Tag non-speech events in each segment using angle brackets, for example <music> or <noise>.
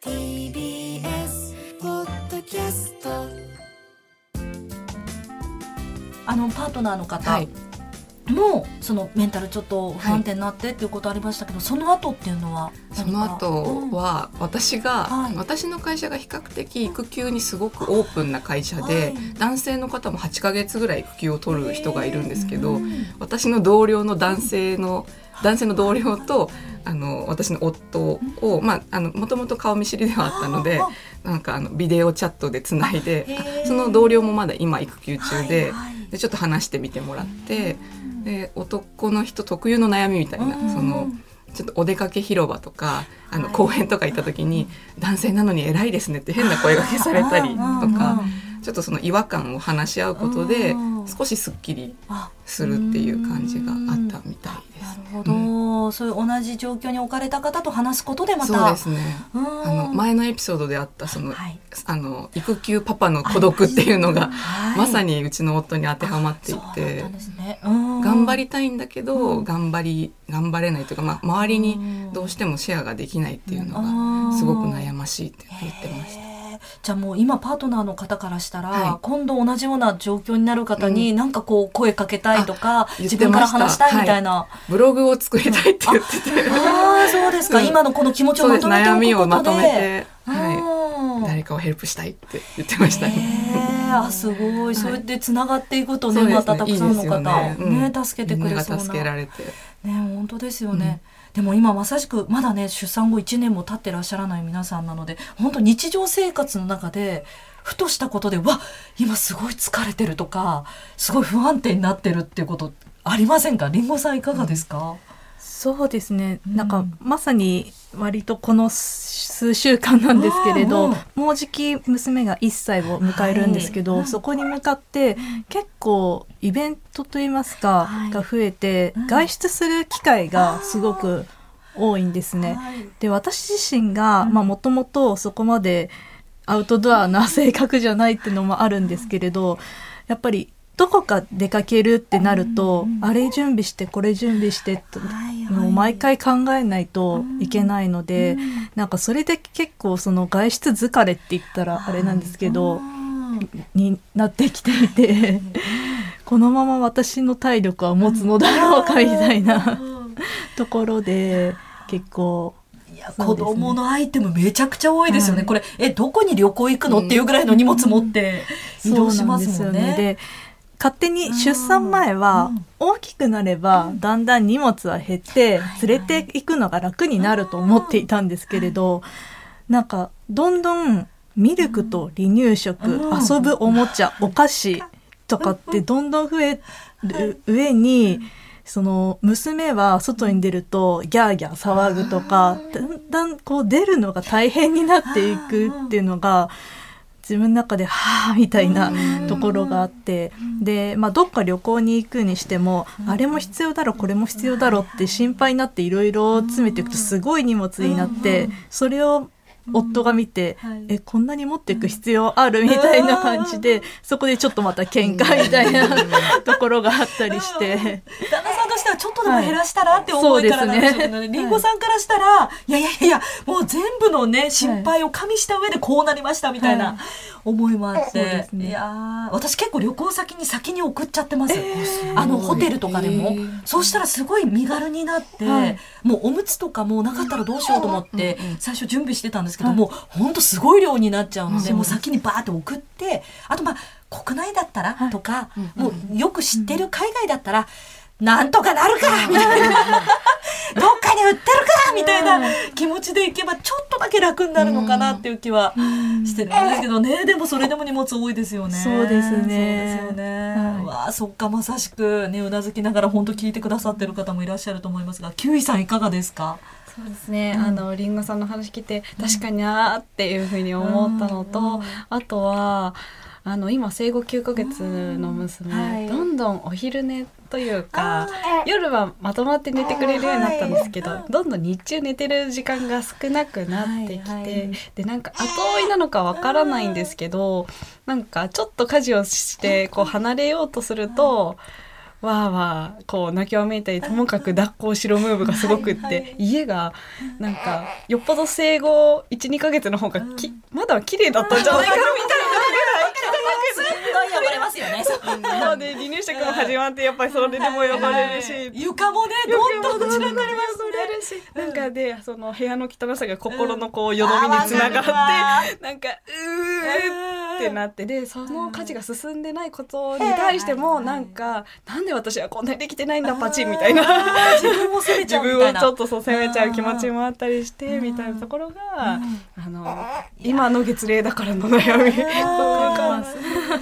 TBS ポッドキャストあのパートナーの方、はい。もそのメンタルちょっと不安定になってっていうことありましたけど、その後っていうのはその後は私が、はい。私の会社が比較的育休にすごくオープンな会社で、はい。男性の方も8ヶ月ぐらい育休を取る人がいるんですけど、うん。私の同僚の男性の男性の同僚とあの私の夫をまああのもともと顔見知りではあったのであなんかあのビデオチャットでつないでその同僚もまだ今育休中で,、でちょっと話してみてもらってで男の人特有の悩みみたいな、うんそのちょっとお出かけ広場とかあのはい。公園とか行った時に、男性なのに偉いですねって変な声がけされたりとか、ちょっとその違和感を話し合うことでうん。少しすっきりあするっていう感じがあったみたいです。なるほど、そういう同じ状況に置かれた方と話すことでまた。そうですね。うん。あの前のエピソードであったその、はい。あの育休パパの孤独っていうのが、はい。まさにうちの夫に当てはまっていてね。うん。頑張りたいんだけど、うん。頑張り頑張れないというか、まあ、周りにどうしてもシェアができないっていうのうん。がすごく悩ましいって言ってました。じゃあもう今パートナーの方からしたら、はい。今度同じような状況になる方になんかこう声かけたいとか、言っ自分から話したいみたいな、ブログを作りたいって言ってて、ああそうですか、うん。今のこの気持ちをまとめておくことで。悩みをまとめて、はうんい、誰かをヘルプしたいって言ってましたね。あすごい、そうやってつながっていくとねそうですまたたくさんの方。いいですよね。うん助けてくれそうな。ね本当ですよね、でも今まさしくまだね出産後1年も経ってらっしゃらない皆さんなので本当日常生活の中でふとしたことでわ今すごい疲れてるとかすごい不安定になってるっていうことありませんか？りんごさんいかがですか、そうですね、うんなん。かまさに割とこの数週間なんですけれど、うんもうじき娘が1歳を迎えるんですけど、はい。そこに向かって結構イベントといいますか、はい。が増えて、うん。外出する機会がすごく多いんですね。はい。で私自身がうん。もともとそこまでアウトドアな性格じゃないっていうのもあるんですけれどやっぱりどこか出かけるってなると、うんあれ準備してこれ準備してとはいはい。もう毎回考えないといけないので、うん。なんかそれで結構その外出疲れって言ったらあれなんですけど、うん。になってきていてこのまま私の体力は持つのだろうかみたいなところで結構いや子供のアイテムめちゃくちゃ多いですよね、はい。これえどこに旅行行くの、っていうぐらいの荷物持って移動しますそもんね。うなんですよで勝手に出産前はうん。大きくなればだんだん荷物は減って連れていくのが楽になると思っていたんですけれどなんかどんどんミルクと離乳食うん。遊ぶおもちゃお菓子とかってどんどん増える上にその娘は外に出るとギャーギャー騒ぐとかだんだんこう出るのが大変になっていくっていうのが自分の中ではあみたいなところがあってで、まあ、どっか旅行に行くにしてもあれも必要だろこれも必要だろって心配になっていろいろ詰めていくとすごい荷物になってそれを夫が見て、はい。えこんなに持っていく必要あるみたいな感じでそこでちょっとまた喧嘩みたいな <laughs> ところがあったりして。してはちょっとでも減らしたらって思いからなんでしょうけどね。はいりんごさんからしたら、い。やいやいや、もう全部のね、心配を加味した上でこうなりましたみたいはない。思いもあって。いやー私結構旅行先に先に送っちゃってます。あの、ホテルとかでも。そうしたらすごい身軽になって、はい。もうおむつとかもうなかったらどうしようと思って、最初準備してたんですけども、ほんとすごい量になっちゃうので、もう先にバーって送って、あとまあ、国内だったらとか、もうよく知ってる海外だったら、なんとかなるからみたいな。<laughs> どっかに売ってるからみたいな気持ちでいけばちょっとだけ楽になるのかなっていう気はしてるんですけどね。でもそれでも荷物多いですよね。そうですね。そうですよね。はい。わあ、そっか、まさしくね、うなずきながら本当聞いてくださってる方もいらっしゃると思いますが、キウイさんいかがですか？そうですね、あのりんごさんの話聞いて確かになーっていうふうに思ったのと、うん。あとはあの今生後9ヶ月の娘、はい。どんどんお昼寝というか夜はまとまって寝てくれるようになったんですけど、どんどん日中寝てる時間が少なくなってきて、はいはい。でなんか後追いなのかわからないんですけどなんかちょっと家事をして <laughs> こう離れようとすると。わーわーこう泣きわめいたりともかく抱っこしろムーブがすごくって家がなんかよっぽど生後12ヶ月の方がきまだ綺麗だったんじゃないかみたいなますよね。そうで離乳食も始まってやっぱりそれでも汚れるし。床もねどんどん散らかりますれるしなんかでその部屋の汚さが心のこうよどみにつながって、なんかうーってなって。でその家事が進んでないことに対してもなんかなんで私はこんなにできてないんだパチン <laughs> みたいな。自分を責めち自分ゃうみたいな。をちょっとそう責めちゃう気持ちもあったりしてみたいなところがあの今の月齢だからの悩み。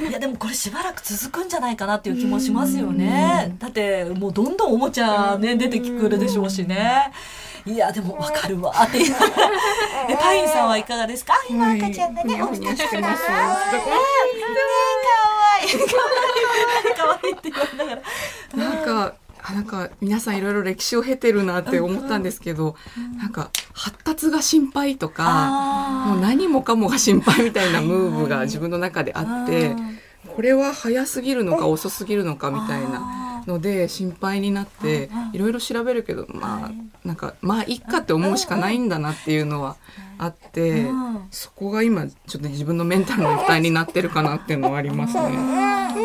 いやでもこれしばらく続くんじゃないかなっていう気もしますよね。だってもうどんどんおもちゃね出てくるでしょうしね。いやでもわかるわって <laughs> パインさんはいかがですか？今赤ちゃんがね、ふにゃふにゃしてます。ねえ可愛い可愛いって言われながら。なんかあなんか皆さんいろいろ歴史を経てるなって思ったんですけど、なんか発達が心配とかもう何もかもが心配みたいなムーブが自分の中であってこれは早すぎるのか遅すぎるのかみたいなので心配になっていろいろ調べるけどまあなんかまあいっかって思うしかないんだなっていうのはあってうん。そこが今ちょっと自分のメンタルの負担になってるかなっていうのはありますね。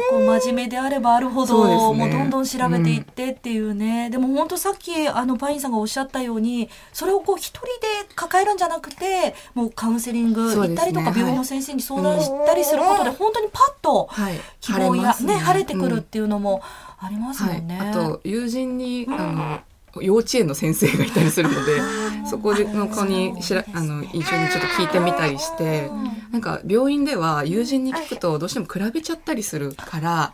こう真面目であればあるほど、ね。もうどんどん調べていってっていうね、でも本当さっきあのパインさんがおっしゃったようにそれをこう一人で抱えるんじゃなくてもうカウンセリング行ったりとか、はい。病院の先生に相談したりすることで、本当にパッとはい、希望や、ますね。晴れてくるうん。っていうのもありますもはい。んね。、あと友人にあの幼稚園の先生がいたりするのでそこでの子にしらあの一緒にちょっと聞いてみたりしてなんか病院では友人に聞くとどうしても比べちゃったりするから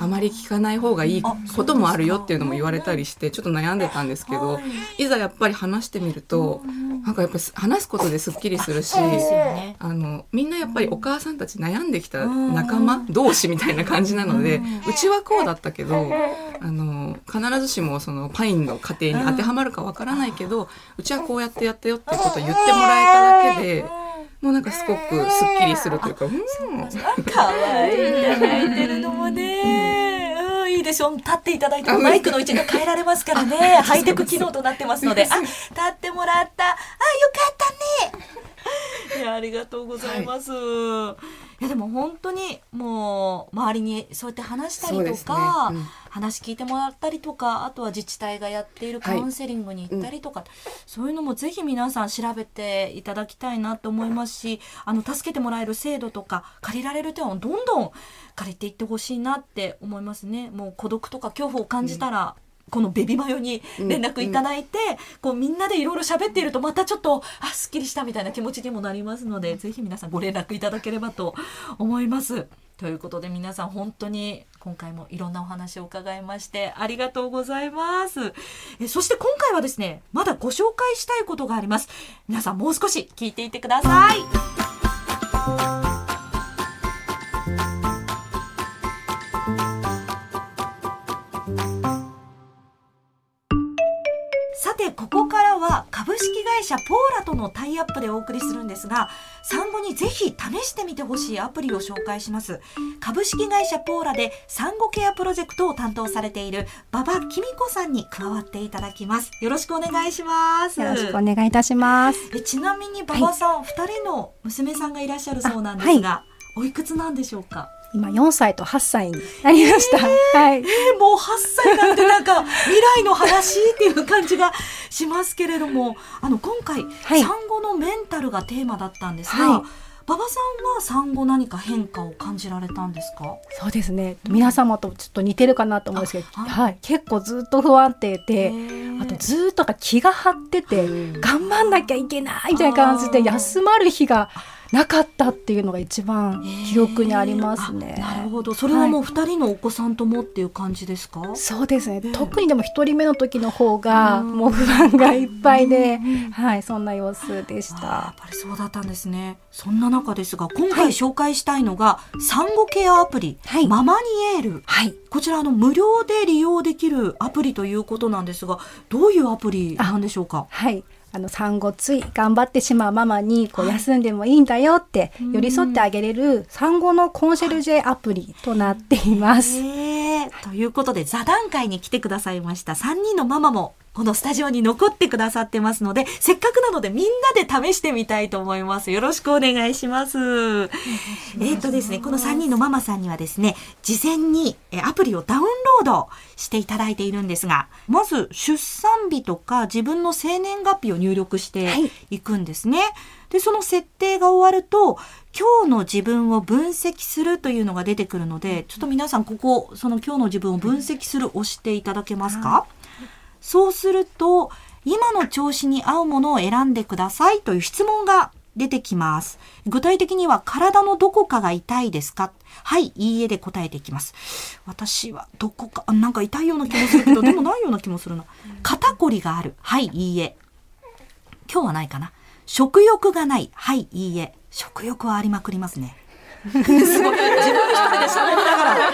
あまり聞かない方がいいこともあるよっていうのも言われたりしてちょっと悩んでたんですけどいざやっぱり話してみるとなんかやっぱり話すことですっきりするし。あのみんなやっぱりお母さんたち悩んできた仲間同士みたいな感じなのでうちはこうだったけどあの必ずしもそのパインの家庭に当てはまるかわからないけどうちはこうやってやったよってことを言ってもらえただけでもうなんかすごくすっきりするというかうん可愛いね泣いてるのもね。うん、いいでしょ立っていただいてもマイクの位置が変えられますからね。<laughs> ハイテク機能となってますので。あ、立ってもらった。あ、よかったね。いや、ありがとうございます。い、や、でも本当にもう周りにそうやって話したりとそうですね。か、うん。話聞いてもらったりとか、あとは自治体がやっているカウンセリングに行ったりとか、そういうのもぜひ皆さん調べていただきたいなと思いますし、あの、助けてもらえる制度とか、借りられる手をどんどん借りていってほしいなって思いますね。もう孤独とか恐怖を感じたら、このベビマヨに連絡いただいて、こうみんなでいろいろ喋っているとまたちょっとあすっきりしたみたいな気持ちにもなりますのでぜひ皆さんご連絡いただければと思います。ということで皆さん本当に今回もいろんなお話を伺いましてありがとうございます。えそして今回はですねまだご紹介したいことがあります。皆さんもう少し聞いていてください。式会社ポーラとのタイアップでお送りするんですが産後にぜひ試してみてほしいアプリを紹介します。株式会社ポーラで産後ケアプロジェクトを担当されている馬場きみこさんに加わっていただきます。よろしくお願いします。よろしくお願いいたします。えちなみに馬場さん、二人の娘さんがいらっしゃるそうなんですが、おいくつなんでしょうか？今4歳と8歳になりました。はい。えーもう8歳なんてなんか未来の話っていう感じがしますけれどもあの今回、はい産後のメンタルがテーマだったんですが、はい馬場さんは産後何か変化を感じられたんですか？そうですね。皆様とちょっと似てるかなと思うんですけど、あはいはい。結構ずっと不安定で、ーあとずっとが気が張ってて、頑張んなきゃいけないみたいな感じで、休まる日がなかったっていうのが一番記憶にありますね。あなるほど。それはもう二人のお子さんともっていう感じですか、そうですね。特にでも一人目の時の方が、もう不安がいっぱいで、はい、そんな様子でし。あーやったぱりそうだったんですね。そんな中ですが今回紹介したいのが、産後ケアアプリ、はい。ママニエール。はい。こちらあの無料で利用できるアプリということなんですがどういうアプリなんでしょうか？はい。あの産後つい頑張ってしまうママにこう休んでもいいんだよって寄り添ってあげれる産後のコンシェルジェアプリとなっています。ということで、座談会に来てくださいました3人のママも、このスタジオに残ってくださってますので、せっかくなのでみんなで試してみたいと思います。よろしくお願いします。えっ、とですね、この3人のママさんにはですね、事前にえアプリをダウンロードしていただいているんですが、まず出産日とか自分の生年月日を入力してい。くんですね。で、その設定が終わると、今日の自分を分析するというのが出てくるので、ちょっと皆さんここ、その今日の自分を分析する押していただけますか、そうすると、今の調子に合うものを選んでくださいという質問が出てきます。具体的には体のどこかが痛いですか？はい、いいえで答えていきます。私はどこか、あなんか痛いような気もするけど、でもないような気もするな。肩こりがある。はい、いいえ。今日はないかな。食欲がない。はい、いいえ。食欲はありまくりますね。<laughs> すごい。自分一人で喋りながら。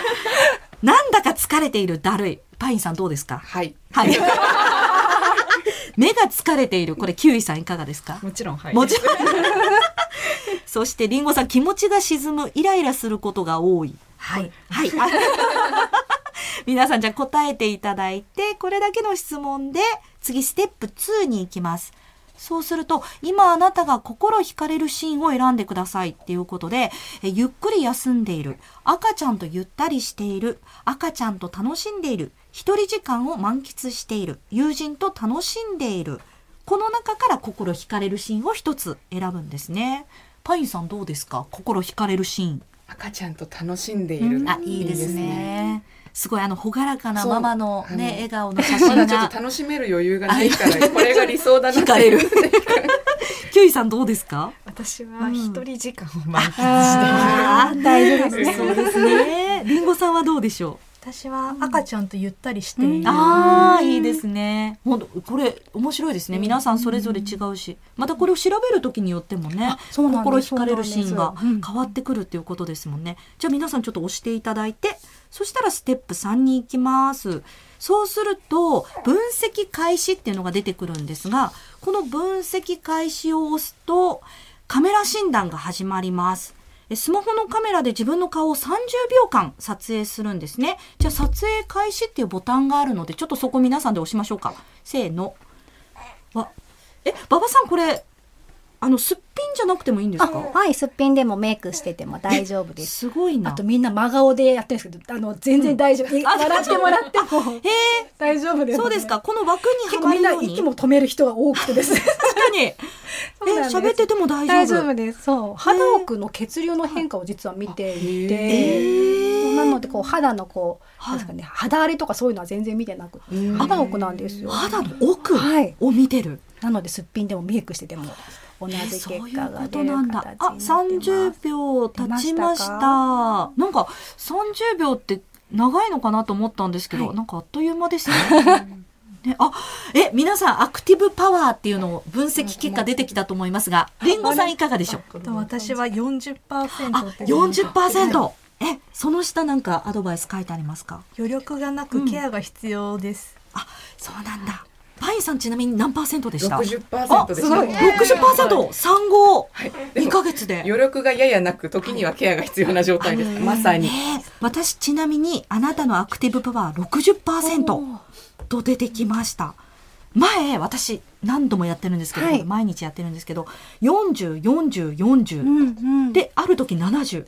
なんだか疲れている。だるい。パインさんどうですか？はい。はい。<laughs> 目が疲れている。これ、キウイさんいかがですか？もちろんはいもちろん。<laughs> そして、リンゴさん、気持ちが沈む、イライラすることが多い。はい。はい。あ <laughs> 皆さん、じゃあ答えていただいて、これだけの質問で、次、ステップ2に行きます。そうすると、今あなたが心惹かれるシーンを選んでくださいっていうことで、えゆっくり休んでいる、赤ちゃんとゆったりしている、赤ちゃんと楽しんでいる、一人時間を満喫している、友人と楽しんでいる、この中から心惹かれるシーンを一つ選ぶんですね。パインさんどうですか？心惹かれるシーン。赤ちゃんと楽しんでいる。あ、いいですね。すごいあの朗らかなママのね笑顔の写ま真だちょっがと楽しめる余裕がないから、これが理想だな惹かれる。<laughs> キュウイさんどうですか？私は一人時間を満喫してあー大丈夫ですね。<laughs> そうですね。リンゴさんはどうでしょ私は赤ちゃんとゆったりしている、う？ああいいですね。本当これ面白いですね。皆さんそれぞれ違うし、またこれを調べるときによってもね、そうなんです心惹かれるシーンが変わってくるっていうことですもんね。じゃあ皆さんちょっと押していただいて、そしたらステップ3に行きます。そうすると分析開始っていうのが出てくるんですが、この分析開始を押すとカメラ診断が始まります。えスマホのカメラで自分の顔を30秒間撮影するんですね。じゃあ撮影開始っていうボタンがあるので、ちょっとそこ皆さんで押しましょうか。せーの。わ、え、馬場さんこれ、あの、すっぴんじゃなくてもいいんですあかはい、すっぴんでもメイクしてても大丈夫です。すごいな。あとみんな真顔でやってるんですけど、あの全然大丈夫。あ笑ってもらってもへえ、大丈夫です、そうですか。。この枠に結構みんな。息も止める人が多くてですね。<laughs> 確かに。<laughs> え、喋ってても大丈夫？大丈夫です。そう、肌奥の血流の変化を実は見ていて、なのでこう肌のこう、はいですかね、肌荒れとかそういうのは全然見てなくて、肌奥なんですよ。肌の奥はいを見てる。なのですっぴんでもメイクしてても同じえ結果が出るなんだ。あ、形になってます。30秒経ちました。なんか30秒って長いのかなと思ったんですけど、はいなんかあっという間ですね。<laughs> ね、あ、え、皆さんアクティブパワーっていうのを分析結果出てきたと思いますが、リンゴさんいかがでしょう？と私は40%あって、40%! え、その下なんかアドバイス書いてありますか？余力がなくケアが必要です、あ、そうなんだ。パインさんちなみに何パーセントでした？60%でした。あ、60%! 産後はい。で2もヶ月で。余力がややなく、時にはケアが必要な状態です。まさに。私ちなみにあなたのアクティブパワー60%と出てきました。前私何度もやってるんですけど、はい毎日やってるんですけど40、40、40、うんうん、である時70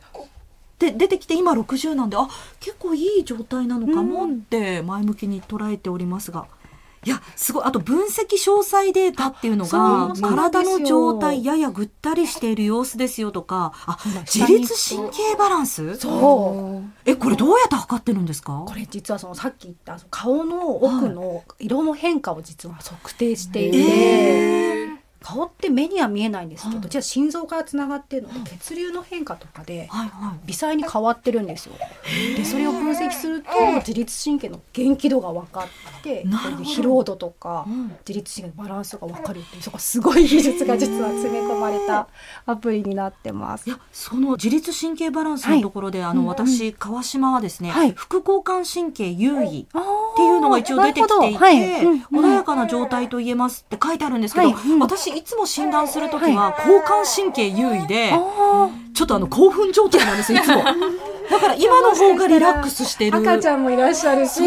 で出てきて今60なんであ結構いい状態なのかもって前向きに捉えておりますが。いやすごい。あと分析詳細データっていうのが体の状態ややぐったりしている様子ですよとかあ今自律神経バランス？そう。えこれどうやって測ってるんですか？これ実はそのさっき言った顔の奥の色の変化を実は測定していて、え顔って目には見えないんですけど、はい。実は心臓からつながっているので血流の変化とかで微細に変わってるんですよ。でそれを分析すると自律神経の元気度が分かって疲労度とかうん。自律神経のバランスが分かるっていうそこすごい技術が実は詰め込まれたアプリになってます。い。やその自律神経バランスのところで、あのうん私川島はですね、はい。副交感神経優位っていうのが一応出てきていて、穏やかな状態と言えますって書いてあるんですけど、はい。うん私いつも診断するときは交感神経優位で、あちょっとあの興奮状態なんですよいつも。<laughs> だから今の方がリラックスしてる。赤ちゃんもいらっしゃるし。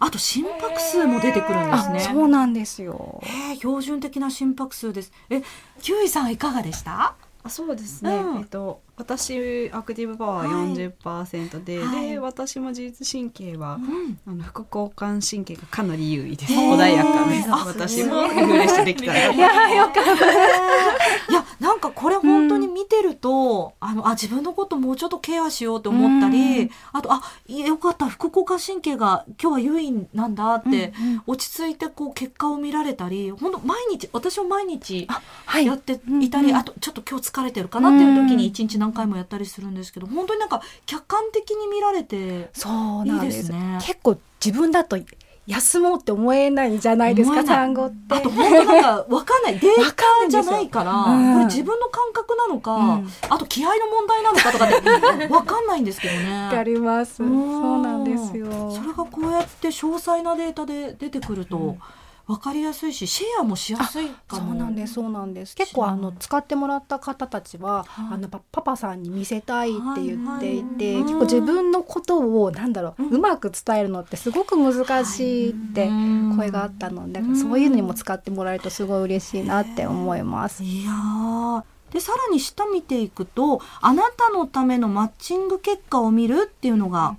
あと心拍数も出てくるんですね。そうなんですよ。えー、標準的な心拍数です。え、キウイさんいかがでした？あそうですね、うんえっと私アクティブパワー40%で、はい。で私も自律神経は、うん。あの副交感神経がかなり優位です。穏やかですあ私もリフレッシュできたら。いやよかった。いやなんかこれ本当に見てると、あのあ自分のこともうちょっとケアしようと思ったり、うん。あとあよかった。副交感神経が今日は優位なんだって、落ち着いてこう結果を見られたり本当毎日私も毎日はい。やっていたり、うんうん。あとちょっと今日疲れてるかなっていう時に一日何回もやったりするんですけど本当になんか客観的に見られてそうなんです。いいですね。結構自分だと休もうって思えないじゃないですか単語って。あと本当なんか分かんない。<laughs> データじゃないからうん。これ自分の感覚なのか、うん。あと気合の問題なのかとかって分かんないんですけどね。わかります。そうん。うなんですよ。それがこうやって詳細なデータで出てくると分かりやすいしシェアもしやすいかそも。うなんですそうなんです。結構あの使ってもらった方たちは、はい。あのパパパさんに見せたいって言っていて、はい結構自分のことをなんだろう、ううんまく伝えるのってすごく難しいってうん。声があったので、そういうのにも使ってもらえるとすごい嬉しいなって思います。いやー。でさらに下見ていくとあなたのためのマッチング結果を見るっていうのが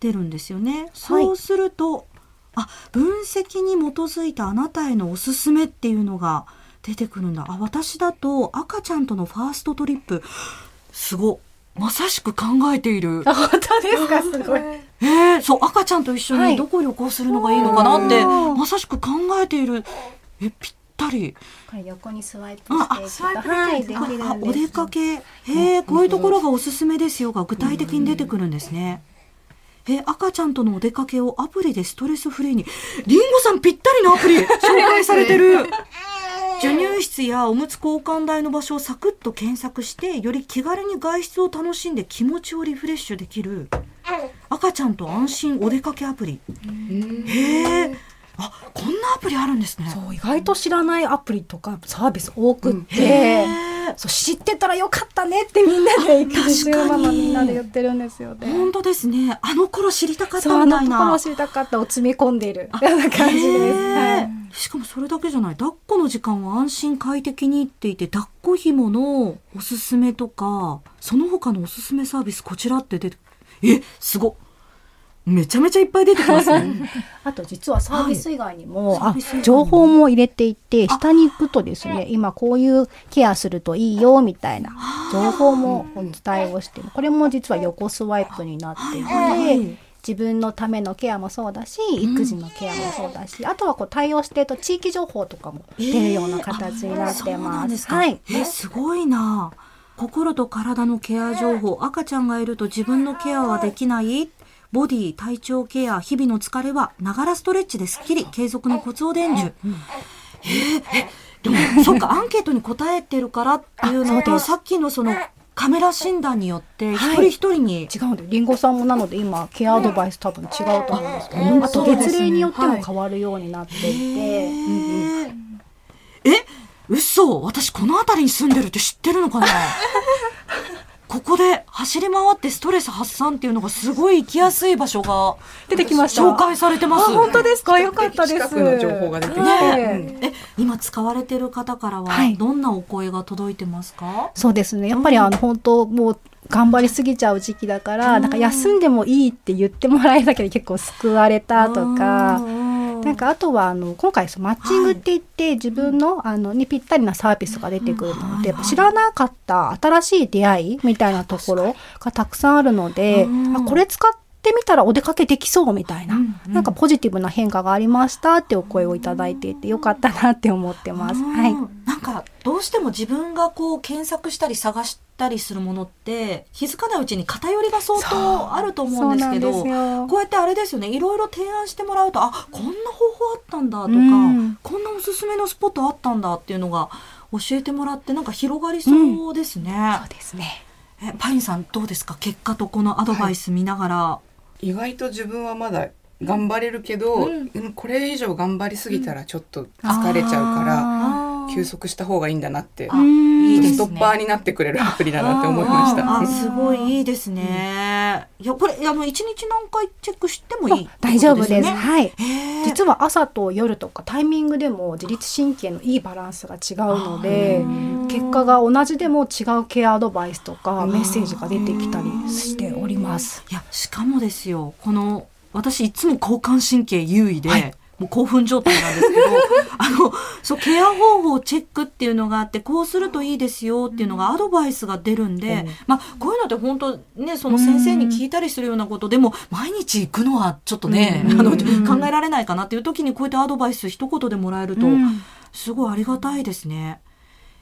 出るんですよね。そうすると、あ分析に基づいたあなたへのおすすめっていうのが出てくるんだ。あ私だと赤ちゃんとのファーストトリップすごまさしく考えている。あ本当ですか？すごい。えー、そう赤ちゃんと一緒はいにどこ旅行するのがいいのかなって、うんまさしく考えている。えぴったり。これ横にスワイプあしていくとはいできるんです。あお出かけへえこういうところがおすすめですよが具体的に出てくるんですね。え赤ちゃんとのお出かけをアプリでストレスフリーに。りんごさんぴったりのアプリ紹介されてる。<laughs> 授乳室やおむつ交換台の場所をサクッと検索してより気軽に外出を楽しんで気持ちをリフレッシュできる。赤ちゃんと安心お出かけアプリ。へえあこんなアプリあるんですね。そう意外と知らないアプリとかサービス多くって、へー。そう知ってたらよかったねってみんなで育児中ママみんなで言ってるんですよね。本当ですね。あの頃知りたかったみたいな。ところ知りたかったを詰め込んでいる。ような感じです。はい。しかもそれだけじゃない。抱っこの時間は安心快適にっていて抱っこ紐のおすすめとかその他のおすすめサービスこちらって出てえすごっめちゃめちゃいっぱい出てきますね。<laughs> あと実はサービス以外にも、はい。情報も入れていて下に行くとですね今こういうケアするといいよみたいな情報もお伝えをしてこれも実は横スワイプになっていて、はい。自分のためのケアもそうだし育児のケアもそうだし、あとはこう対応してると地域情報とかも出るような形になってます。んですか、はい、えすごいな。心と体のケア情報。赤ちゃんがいると自分のケアはできないボディ体調ケア日々の疲れはながらストレッチですっきり継続のコツを伝授、えーえでもそっか <laughs> アンケートに答えてるからっていうのとさっきのそのカメラ診断によって一人一人に、違うんでりんごさんもなので今ケアアドバイス多分違うと思うんですけど、うん。あと月齢によっても変わるようになっていて、へうんうん。ーえ嘘？私この辺りに住んでるって知ってるのかな？<laughs> ここで走り回ってストレス発散っていうのがすごい行きやすい場所が出てきました。紹介されてます。本当ですか？よかったです。近くの情報が出てきて。はいうん。え今使われてる方からははい。どんなお声が届いてますか、そうですね。やっぱりあの本当もう頑張りすぎちゃう時期だから、うん。なんか休んでもいいって言ってもらえるだけで結構救われたとか。なんかあとはあの今回そのマッチングって言って自分のあのにぴったりなサービスが出てくるのでうん知らなかった新しい出会いみたいなところがたくさんあるのでうん。あこれ使ってみたらお出かけできそうみたいな。うんうん。なんかポジティブな変化がありましたってお声をいただいていてよかったなって思ってます。うんはい。なんかどうしても自分がこう検索したり探したりするものって気づかないうちに偏りが相当あると思うんですけどこうやってあれですよね。いろいろ提案してもらうとあこんな方法あったんだとか、うん。こんなおすすめのスポットあったんだっていうのが教えてもらってなんか広がりそうですね。そうですね。えパインさんどうですか？結果とこのアドバイス見ながら、意外と自分はまだ頑張れるけど、うん。これ以上頑張りすぎたらちょっと疲れちゃうから、休息した方がいいんだなっていいですねストッパーになってくれるアプリだなって思いました。あーすごいいいですね。いやこれあの一日何回チェックしてもいいってこと大丈夫です。はい。実は朝と夜とかタイミングでも自律神経のいいバランスが違うので結果が同じでも違うケアアドバイスとかメッセージが出てきたりしております。いやしかもですよこの私いつも交感神経優位で、もう興奮状態なんですけど <laughs> あのそうケア方法チェックっていうのがあってこうするといいですよっていうのがアドバイスが出るんで、まあこういうのって本当ねその先生に聞いたりするようなことでも毎日行くのはちょっとね、あの考えられないかなっていう時にこうやってアドバイス一言でもらえると、すごいありがたいですね。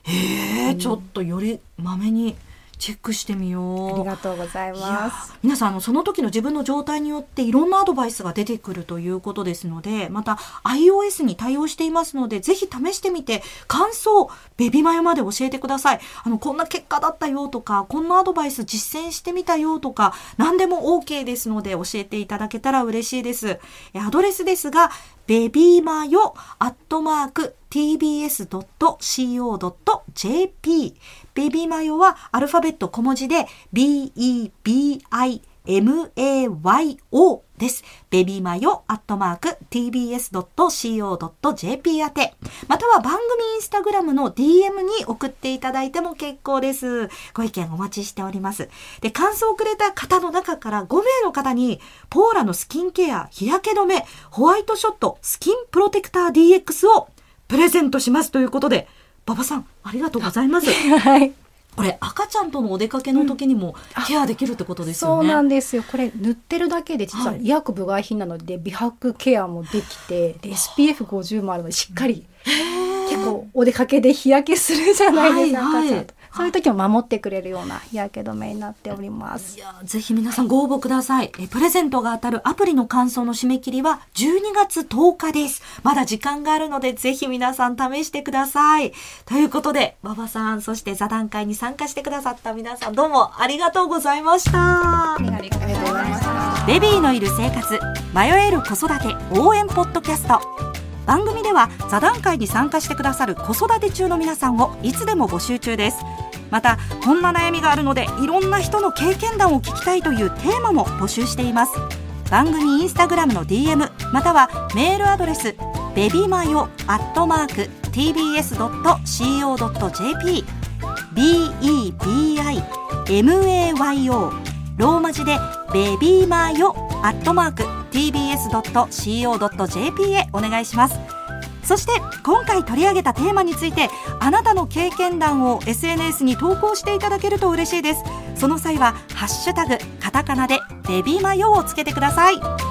へえ、ちょっとよりまめにチェックしてみよう。ありがとうございます。皆さんあのその時の自分の状態によっていろんなアドバイスが出てくるということですのでまた iOS に対応していますのでぜひ試してみて感想ベビマヨまで教えてくださいあのこんな結果だったよとかこんなアドバイス実践してみたよとか何でも OK ですので教えていただけたら嬉しいですえアドレスですがベビーマヨアットマーク tbs.co.jp ベビーマヨはアルファベット小文字で BEBI MAYO です。ベビーマヨアットマーク tbs.co.jp 宛て。または番組インスタグラムの DM に送っていただいても結構です。ご意見お待ちしております。で、感想をくれた方の中から5名の方に、ポーラのスキンケア、日焼け止め、ホワイトショット、スキンプロテクター DX をプレゼントしますということで、馬場さん、ありがとうございます。<laughs> はい。これ赤ちゃんとのお出かけの時にもケアできるってことですよね。そうなんですよ。これ塗ってるだけで実は医薬部外品なので美白ケアもできて、で SPF50 もあるのでしっかり結構お出かけで日焼けするじゃないですか。はいはい赤ちゃんとそういう時も守ってくれるような日焼け止めになっておりますい。やぜひ皆さんご応募くださいえ。プレゼントが当たるアプリの感想の締め切りは12月10日です。まだ時間があるのでぜひ皆さん試してください。ということで、馬場さん、そして座談会に参加してくださった皆さんどうもありがとうございました。ありがとうございました。ベビーのいる生活迷える子育て応援ポッドキャスト番組では座談会に参加してくださる子育て中の皆さんをいつでも募集中です。またこんな悩みがあるのでいろんな人の経験談を聞きたいというテーマも募集しています。番組インスタグラムの DM またはメールアドレスベビマヨアットマーク tbs.co.jp bebimayo ローマ字でベビーマヨアットマーク tbs.co.jp へお願いします。そして今回取り上げたテーマについてあなたの経験談を SNS に投稿していただけると嬉しいです。その際は「ハッシュタグカタカナ」でベビーマヨをつけてください。